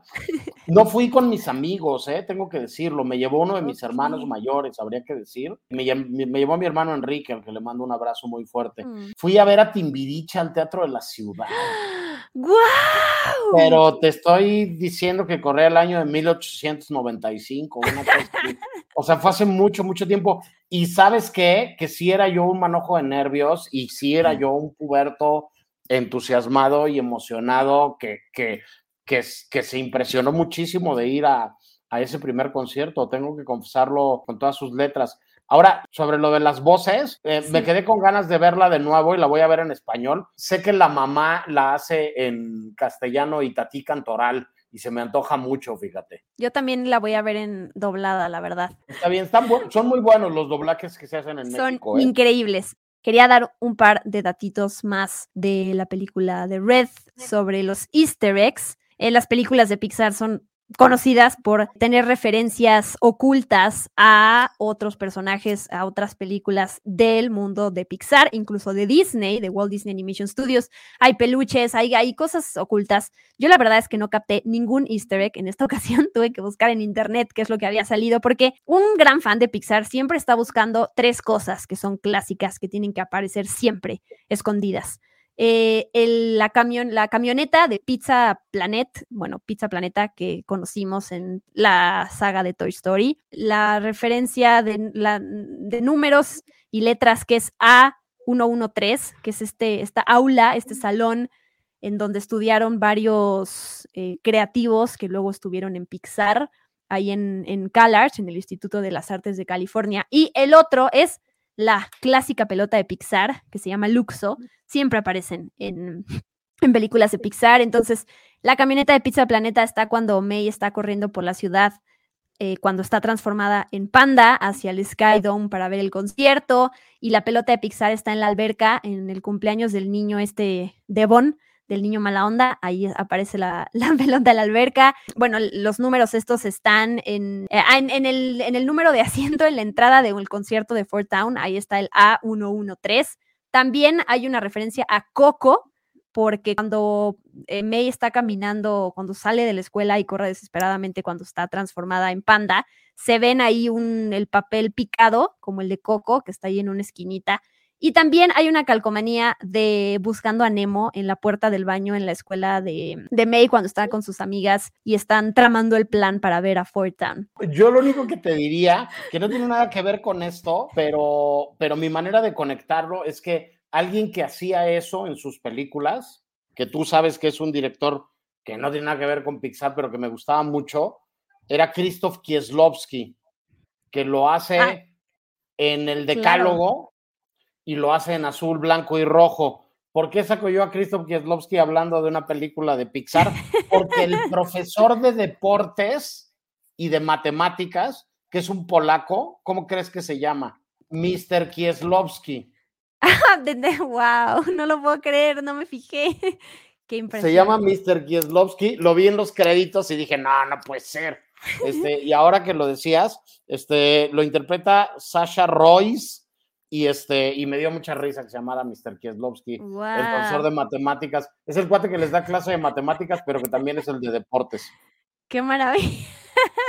No fui con mis amigos, ¿eh? tengo que decirlo, me llevó uno de mis hermanos mayores, habría que decir. Me, me- llevó mi hermano Enrique, al que le mando un abrazo muy fuerte. Mm. Fui a ver a Timbiriche al Teatro de la Ciudad, ¡Guau! pero te estoy diciendo que corría el año de 1895, una cosa. O sea, fue hace mucho, mucho tiempo. Y sabes qué? Que sí era yo un manojo de nervios y sí era yo un puberto entusiasmado y emocionado que, que, que, que se impresionó muchísimo de ir a, a ese primer concierto. Tengo que confesarlo con todas sus letras. Ahora, sobre lo de las voces, eh, Sí. me quedé con ganas de verla de nuevo y la voy a ver en español. Sé que la mamá la hace en castellano y Tati Cantoral y se me antoja mucho, fíjate. Yo también la voy a ver en doblada, la verdad. Está bien, están son muy buenos los doblajes que se hacen en Son México. ¿eh? increíbles. Quería dar un par de datitos más de la película de Red sobre los easter eggs. Eh, las películas de Pixar son conocidas por tener referencias ocultas a otros personajes, a otras películas del mundo de Pixar, incluso de Disney, de Walt Disney Animation Studios. Hay peluches, hay, cosas ocultas. Yo la verdad es que no capté ningún easter egg en esta ocasión. Tuve que buscar en internet qué es lo que había salido, porque un gran fan de Pixar siempre está buscando tres cosas que son clásicas, que tienen que aparecer siempre escondidas. Eh, el- la, camion, la camioneta de Pizza Planet, bueno, Pizza Planeta que conocimos en la saga de Toy Story, la referencia de, la- de números y letras que es A113, que es este, esta aula, este salón en donde estudiaron varios eh, creativos que luego estuvieron en Pixar, ahí en, en CalArts, en el Instituto de las Artes de California. Y el otro es la clásica pelota de Pixar, que se llama Luxo, siempre aparecen en, en películas de Pixar. Entonces, la camioneta de Pizza Planeta está cuando May está corriendo por la ciudad eh, cuando está transformada en panda hacia el Sky Dome para ver el concierto y la pelota de Pixar está en la alberca en el cumpleaños del niño este Devon, del niño mala onda, ahí aparece la, la de la alberca. Bueno, los números estos están en, eh, en, en, el, en el número de asiento en la entrada del concierto de Fort Town, ahí está el A113. También hay una referencia a Coco, porque cuando eh, May está caminando, cuando sale de la escuela y corre desesperadamente cuando está transformada en panda, se ven ahí un, el papel picado, como el de Coco, que está ahí en una esquinita. Y también hay una calcomanía de Buscando a Nemo en la puerta del baño en la escuela de, de May cuando está con sus amigas y están tramando el plan para ver a Fort Town. Yo lo único que te diría, que no tiene nada que ver con esto, pero, pero mi manera de conectarlo es que alguien que hacía eso en sus películas, que tú sabes que es un director que no tiene nada que ver con Pixar, pero que me gustaba mucho, era Krzysztof Kieslowski, que lo hace ah, en el Decálogo claro. Y lo hace en azul, blanco y rojo. ¿Por qué saco yo a Krzysztof Kieslowski hablando de una película de Pixar? Porque el profesor de deportes y de matemáticas, que es un polaco, ¿cómo crees que se llama? Mr. Kieslowski. wow, no lo puedo creer, no me fijé. Qué impresión. Se llama Mr. Kieslowski, lo vi en los créditos y dije, no, no puede ser. Este, y ahora que lo decías, este, lo interpreta Sasha Royce y, este, y me dio mucha risa que se llamara Mr. Kieslowski, wow. el profesor de matemáticas. Es el cuate que les da clase de matemáticas, pero que también es el de deportes. Qué maravilla.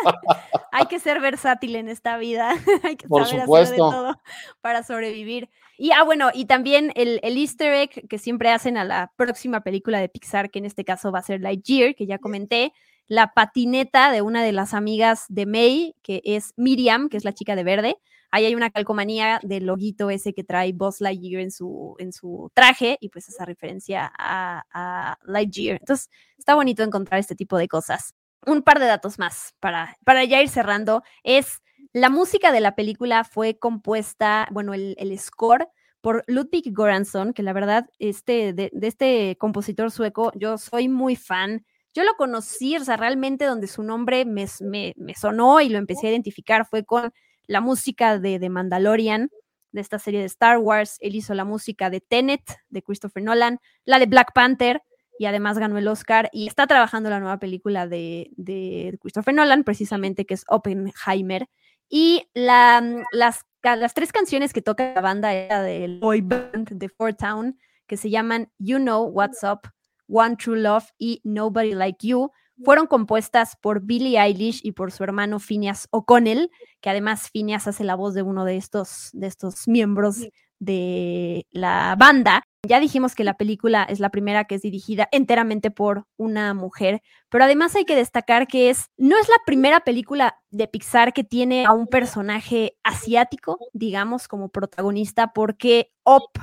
Hay que ser versátil en esta vida. Hay que Por saber supuesto. hacer de todo para sobrevivir. Y ah, bueno, y también el, el, Easter egg que siempre hacen a la próxima película de Pixar, que en este caso va a ser Lightyear, que ya comenté, la patineta de una de las amigas de May, que es Miriam, que es la chica de verde. Ahí hay una calcomanía del loguito ese que trae Buzz Lightyear en su, en su traje, y pues esa referencia a, a Lightyear. Entonces, está bonito encontrar este tipo de cosas un par de datos más para, para ya ir cerrando. Es la música de la película fue compuesta, bueno, el, el score por Ludwig Göransson, que la verdad, este, de, este compositor sueco, yo soy muy fan. Yo lo conocí, o sea, realmente donde su nombre me, me sonó y lo empecé a identificar fue con la música de, de Mandalorian, de esta serie de Star Wars. Él hizo la música de Tenet, de Christopher Nolan, la de Black Panther, y además ganó el Oscar y está trabajando la nueva película de, Christopher Nolan, precisamente que es Oppenheimer. Y la, las, tres canciones que toca la banda era del boy band de Fort Town, que se llaman You Know What's Up, One True Love y Nobody Like You, fueron compuestas por Billie Eilish y por su hermano Phineas O'Connell, que además Phineas hace la voz de uno de estos, de estos miembros de la banda. Ya dijimos que la película es la primera que es dirigida enteramente por una mujer, pero además hay que destacar que es no es la primera película de Pixar que tiene a un personaje asiático, digamos, como protagonista, porque Op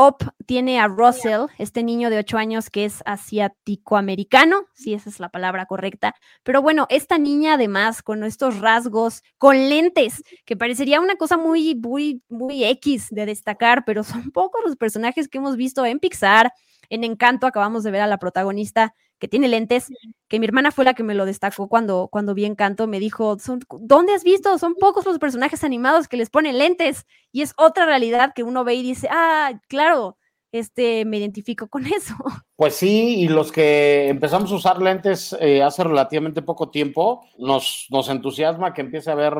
Op tiene a Russell, este niño de 8 años que es asiático-americano, si esa es la palabra correcta. Pero bueno, esta niña además con estos rasgos, con lentes, que parecería una cosa muy, muy, muy X de destacar, pero son pocos los personajes que hemos visto en Pixar. En Encanto acabamos de ver a la protagonista que tiene lentes, que mi hermana fue la que me lo destacó cuando, cuando vi Encanto, me dijo, ¿dónde has visto? Son pocos los personajes animados que les ponen lentes y es otra realidad que uno ve y dice, ah, claro, este, me identifico con eso. Pues sí, y los que empezamos a usar lentes eh, hace relativamente poco tiempo, nos, nos entusiasma que empiece a haber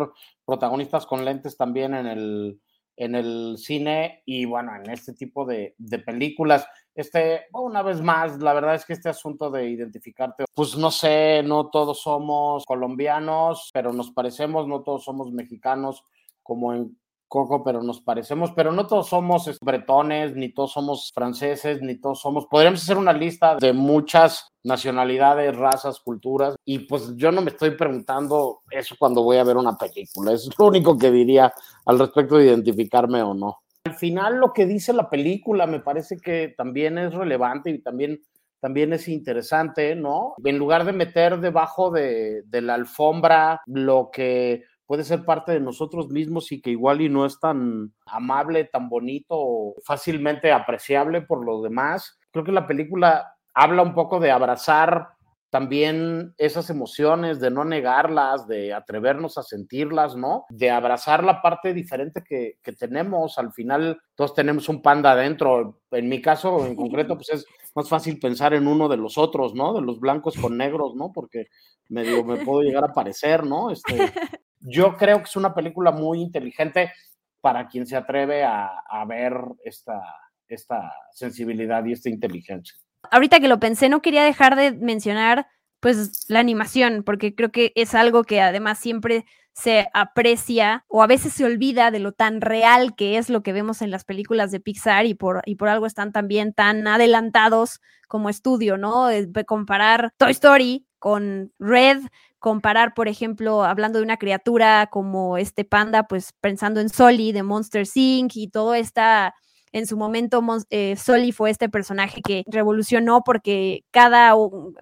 protagonistas con lentes también en el, en el cine y bueno, en este tipo de, de, películas. Este, una vez más, la verdad es que este asunto de identificarte, pues no sé, no todos somos colombianos, pero nos parecemos, no todos somos mexicanos, como en Coco, pero nos parecemos, pero no todos somos bretones, ni todos somos franceses, ni todos somos. Podríamos hacer una lista de muchas nacionalidades, razas, culturas, y pues yo no me estoy preguntando eso cuando voy a ver una película. Es lo único que diría al respecto de identificarme o no. Al final, lo que dice la película me parece que también es relevante y también también es interesante, ¿no? En lugar de meter debajo de, la alfombra lo que puede ser parte de nosotros mismos y que igual y no es tan amable, tan bonito, fácilmente apreciable por los demás. Creo que la película habla un poco de abrazar también esas emociones, de no negarlas, de atrevernos a sentirlas, ¿no? De abrazar la parte diferente que, que tenemos. Al final, todos tenemos un panda adentro. En mi caso, en concreto, pues es más fácil pensar en uno de los otros, ¿no? De los blancos con negros, ¿no? Porque medio me puedo llegar a parecer, ¿no? Este, yo creo que es una película muy inteligente para quien se atreve a, a ver esta, esta sensibilidad y esta inteligencia ahorita que lo pensé, no quería dejar de mencionar pues la animación, porque creo que es algo que además siempre se aprecia o a veces se olvida de lo tan real que es lo que vemos en las películas de Pixar y por, y por algo están también tan adelantados como estudio, ¿no? Comparar Toy Story con Red, comparar, por ejemplo, hablando de una criatura como este panda, pues pensando en Soli de Monster Inc. y todo esta en su momento eh, Soli fue este personaje que revolucionó porque cada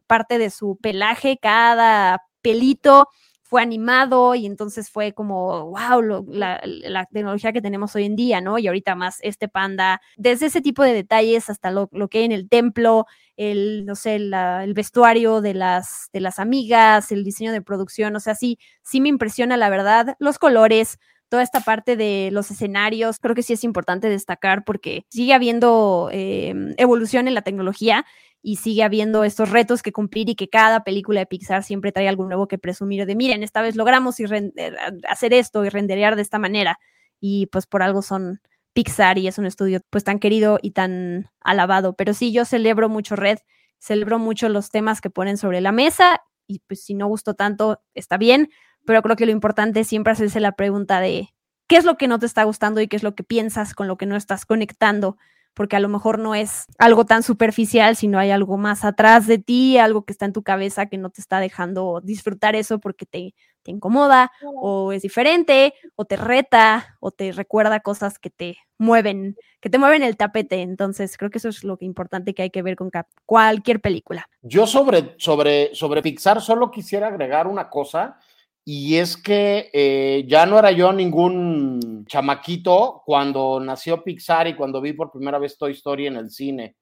parte de su pelaje, cada pelito fue animado y entonces fue como, wow, la, tecnología que tenemos hoy en día, ¿no? Y ahorita más este panda, desde ese tipo de detalles hasta lo, que hay en el templo, el, no sé, el vestuario de las, de las amigas, el diseño de producción, o sea, sí, sí me impresiona la verdad, los colores, toda esta parte de los escenarios, creo que sí es importante destacar porque sigue habiendo em, evolución en la tecnología y sigue habiendo estos retos que cumplir y que cada película de Pixar siempre trae algo nuevo que presumir de, miren, esta vez logramos eh, hacer esto y renderear de esta manera. Y pues por algo son Pixar y es un estudio pues tan querido y tan alabado. Pero sí, yo celebro mucho Red, celebro mucho los temas que ponen sobre la mesa y pues si no gustó tanto, está bien, pero creo que lo importante es siempre hacerse la pregunta de qué es lo que no te está gustando y qué es lo que piensas con lo que no estás conectando, porque a lo mejor no es algo tan superficial, sino hay algo más atrás de ti, algo que está en tu cabeza que no te está dejando disfrutar eso porque te, te incomoda o es diferente o te reta o te recuerda cosas que te mueven, que te mueven el tapete. Entonces, creo que eso es lo que importante que hay que ver con cualquier película. Yo sobre, sobre, sobre Pixar solo quisiera agregar una cosa y es que eh, ya no era yo ningún chamaquito cuando nació Pixar y cuando vi por primera vez Toy Story en el cine.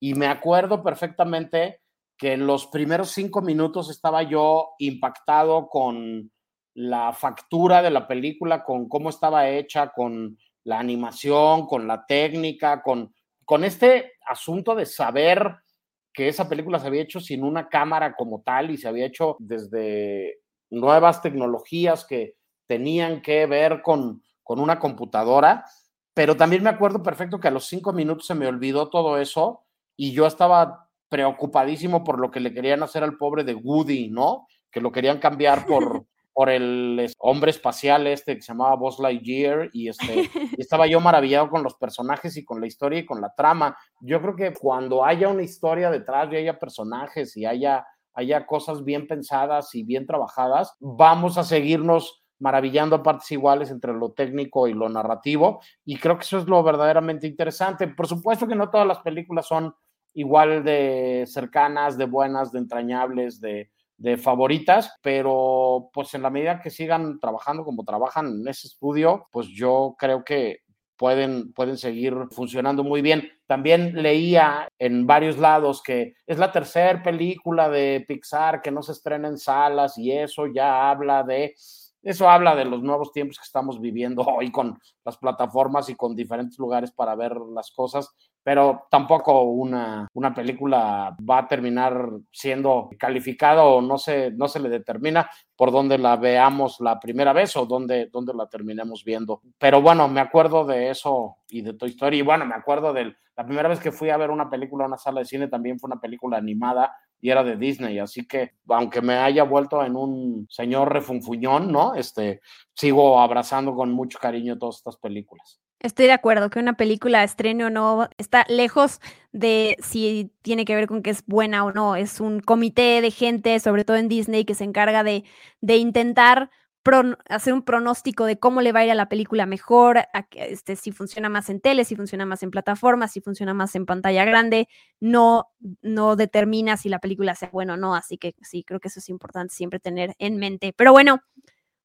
Y me acuerdo perfectamente que en los primeros cinco minutos estaba yo impactado con la factura de la película, con cómo estaba hecha, con la animación, con la técnica, con, con este asunto de saber que esa película se había hecho sin una cámara como tal y se había hecho desde nuevas tecnologías que tenían que ver con, con una computadora, pero también me acuerdo perfecto que a los cinco minutos se me olvidó todo eso y yo estaba preocupadísimo por lo que le querían hacer al pobre de Woody, ¿no? Que lo querían cambiar por, por el hombre espacial este que se llamaba Buzz Lightyear y, este, y estaba yo maravillado con los personajes y con la historia y con la trama. Yo creo que cuando haya una historia detrás y haya personajes y haya haya cosas bien pensadas y bien trabajadas, vamos a seguirnos maravillando a partes iguales entre lo técnico y lo narrativo. Y creo que eso es lo verdaderamente interesante. Por supuesto que no todas las películas son igual de cercanas, de buenas, de entrañables, de, de favoritas, pero pues en la medida que sigan trabajando como trabajan en ese estudio, pues yo creo que pueden, pueden seguir funcionando muy bien. También leía en varios lados que es la tercera película de Pixar que no se estrena en salas y eso ya habla de eso habla de los nuevos tiempos que estamos viviendo hoy con las plataformas y con diferentes lugares para ver las cosas, pero tampoco una, una película va a terminar siendo calificada o no se, no se le determina por dónde la veamos la primera vez o dónde, dónde la terminemos viendo. Pero bueno, me acuerdo de eso y de Toy Story. Y bueno, me acuerdo de la primera vez que fui a ver una película en una sala de cine, también fue una película animada y era de Disney, así que aunque me haya vuelto en un señor refunfuñón, ¿no? Este, sigo abrazando con mucho cariño todas estas películas. Estoy de acuerdo que una película estreno o no está lejos de si tiene que ver con que es buena o no. Es un comité de gente, sobre todo en Disney, que se encarga de, de intentar hacer un pronóstico de cómo le va a ir a la película mejor, este, si funciona más en tele, si funciona más en plataformas, si funciona más en pantalla grande, no, no determina si la película sea buena o no, así que sí, creo que eso es importante siempre tener en mente. Pero bueno,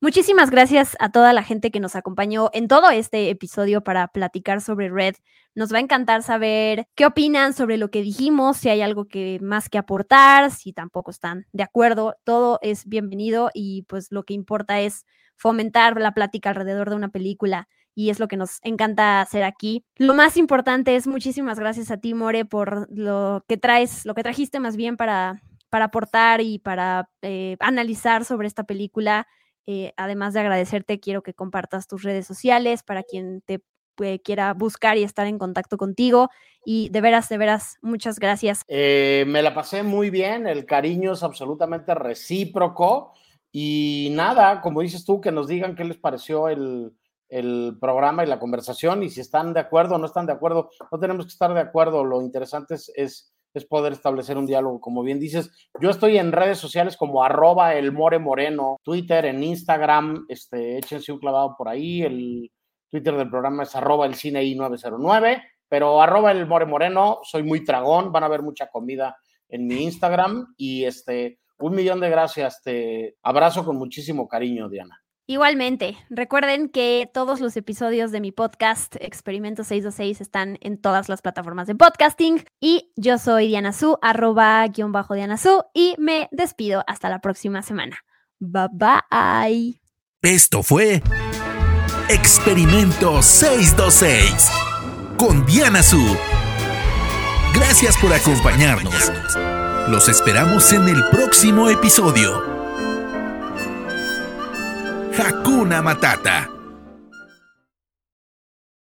Muchísimas gracias a toda la gente que nos acompañó en todo este episodio para platicar sobre Red. Nos va a encantar saber qué opinan sobre lo que dijimos, si hay algo que más que aportar, si tampoco están de acuerdo. Todo es bienvenido y pues lo que importa es fomentar la plática alrededor de una película y es lo que nos encanta hacer aquí. Lo más importante es muchísimas gracias a ti, More, por lo que traes, lo que trajiste más bien para, para aportar y para eh, analizar sobre esta película. Eh, además de agradecerte, quiero que compartas tus redes sociales para quien te eh, quiera buscar y estar en contacto contigo. Y de veras, de veras, muchas gracias. me la pasé muy bien, el cariño es absolutamente recíproco. Y nada, como dices tú, que nos digan qué les pareció el programa y la conversación y si están de acuerdo o no están de acuerdo. No tenemos que estar de acuerdo, lo interesante es, es, poder establecer un diálogo, como bien dices. Yo estoy en redes sociales como arroba el more moreno, Twitter, en Instagram, este, échense un clavado por ahí, el Twitter del programa es arroba el cine i909, pero arroba el more moreno, soy muy tragón, van a ver mucha comida en mi Instagram y este, un millón de gracias, te abrazo con muchísimo cariño, Diana. Igualmente, recuerden que todos los episodios de mi podcast Experimento 626 están en todas las plataformas de podcasting y yo soy Diana Su, arroba guion bajo Diana Su y me despido hasta la próxima semana. Bye bye. Esto fue Experimento 626 con Diana Su. Gracias por acompañarnos. Los esperamos en el próximo episodio. Hakuna Matata.